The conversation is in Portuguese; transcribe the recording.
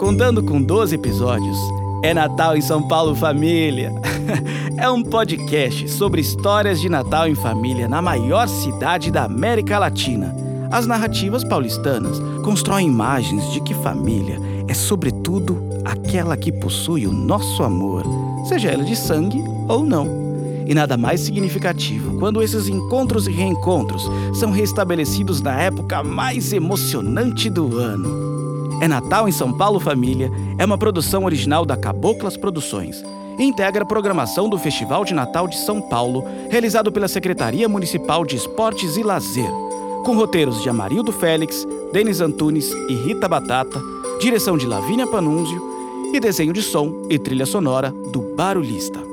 contando com 12 episódios. É Natal em São Paulo Família. é um podcast sobre histórias de Natal em família na maior cidade da América Latina. As narrativas paulistanas constroem imagens de que família é, sobretudo, aquela que possui o nosso amor, seja ela de sangue ou não. E nada mais significativo quando esses encontros e reencontros são restabelecidos na época mais emocionante do ano. É Natal em São Paulo Família. É uma produção original da Caboclas Produções. E integra a programação do Festival de Natal de São Paulo, realizado pela Secretaria Municipal de Esportes e Lazer, com roteiros de Amarildo Félix, Denis Antunes e Rita Batata, direção de Lavínia Panunzio e desenho de som e trilha sonora do Barulhista.